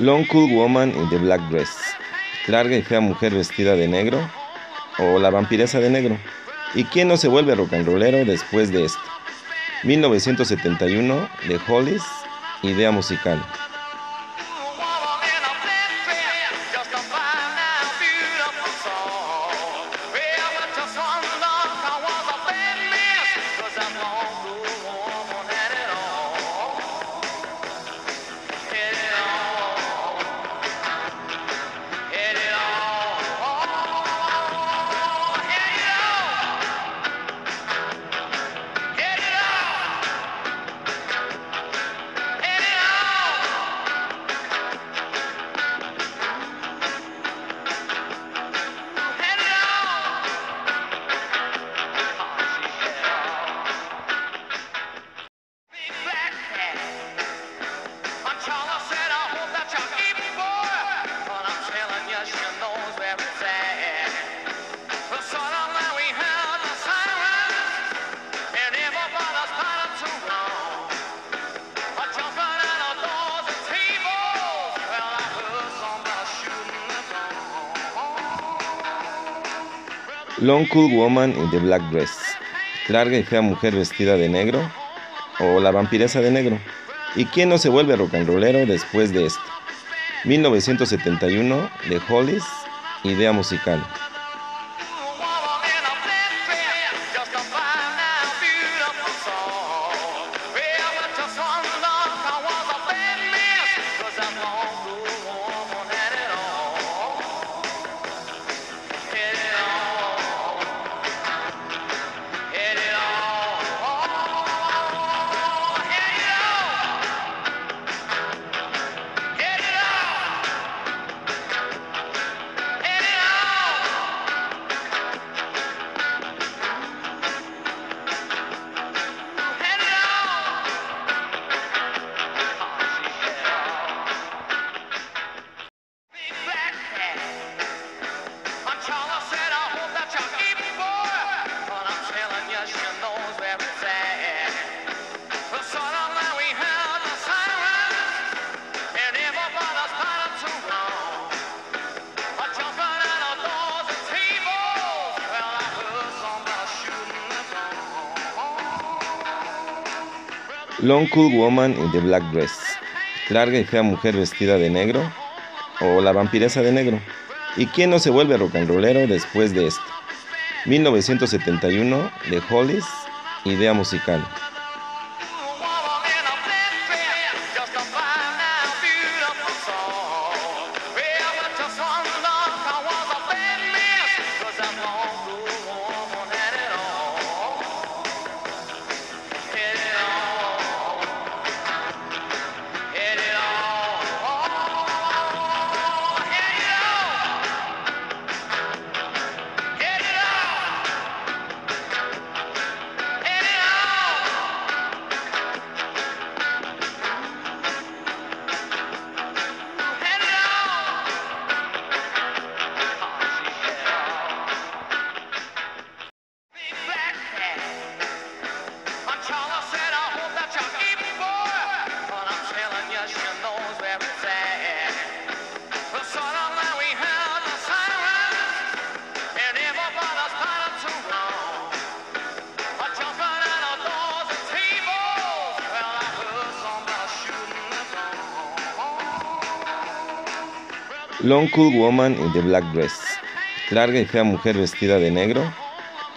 Long Cool Woman in the Black Dress. Larga y fea mujer vestida de negro. O La vampiresa de negro. ¿Y quién no se vuelve rock and rollero después de esto? 1971 de Hollis, idea musical. Long Cool Woman in the Black Dress. Larga y fea mujer vestida de negro. O La vampiresa de negro. ¿Y quién no se vuelve rock and rollero después de esto? 1971 de Hollis, idea musical. Long Cool Woman in the Black Dress. Larga y fea mujer vestida de negro. O La vampiresa de negro. ¿Y quién no se vuelve rock and rollero después de esto? 1971 de Hollis, idea musical. Long Cool Woman in the Black Dress. Larga y fea mujer vestida de negro.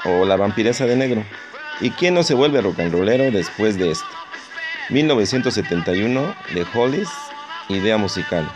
O La vampiresa de negro. ¿Y quién no se vuelve rock and rollero después de esto? 1971 de Hollis, idea musical.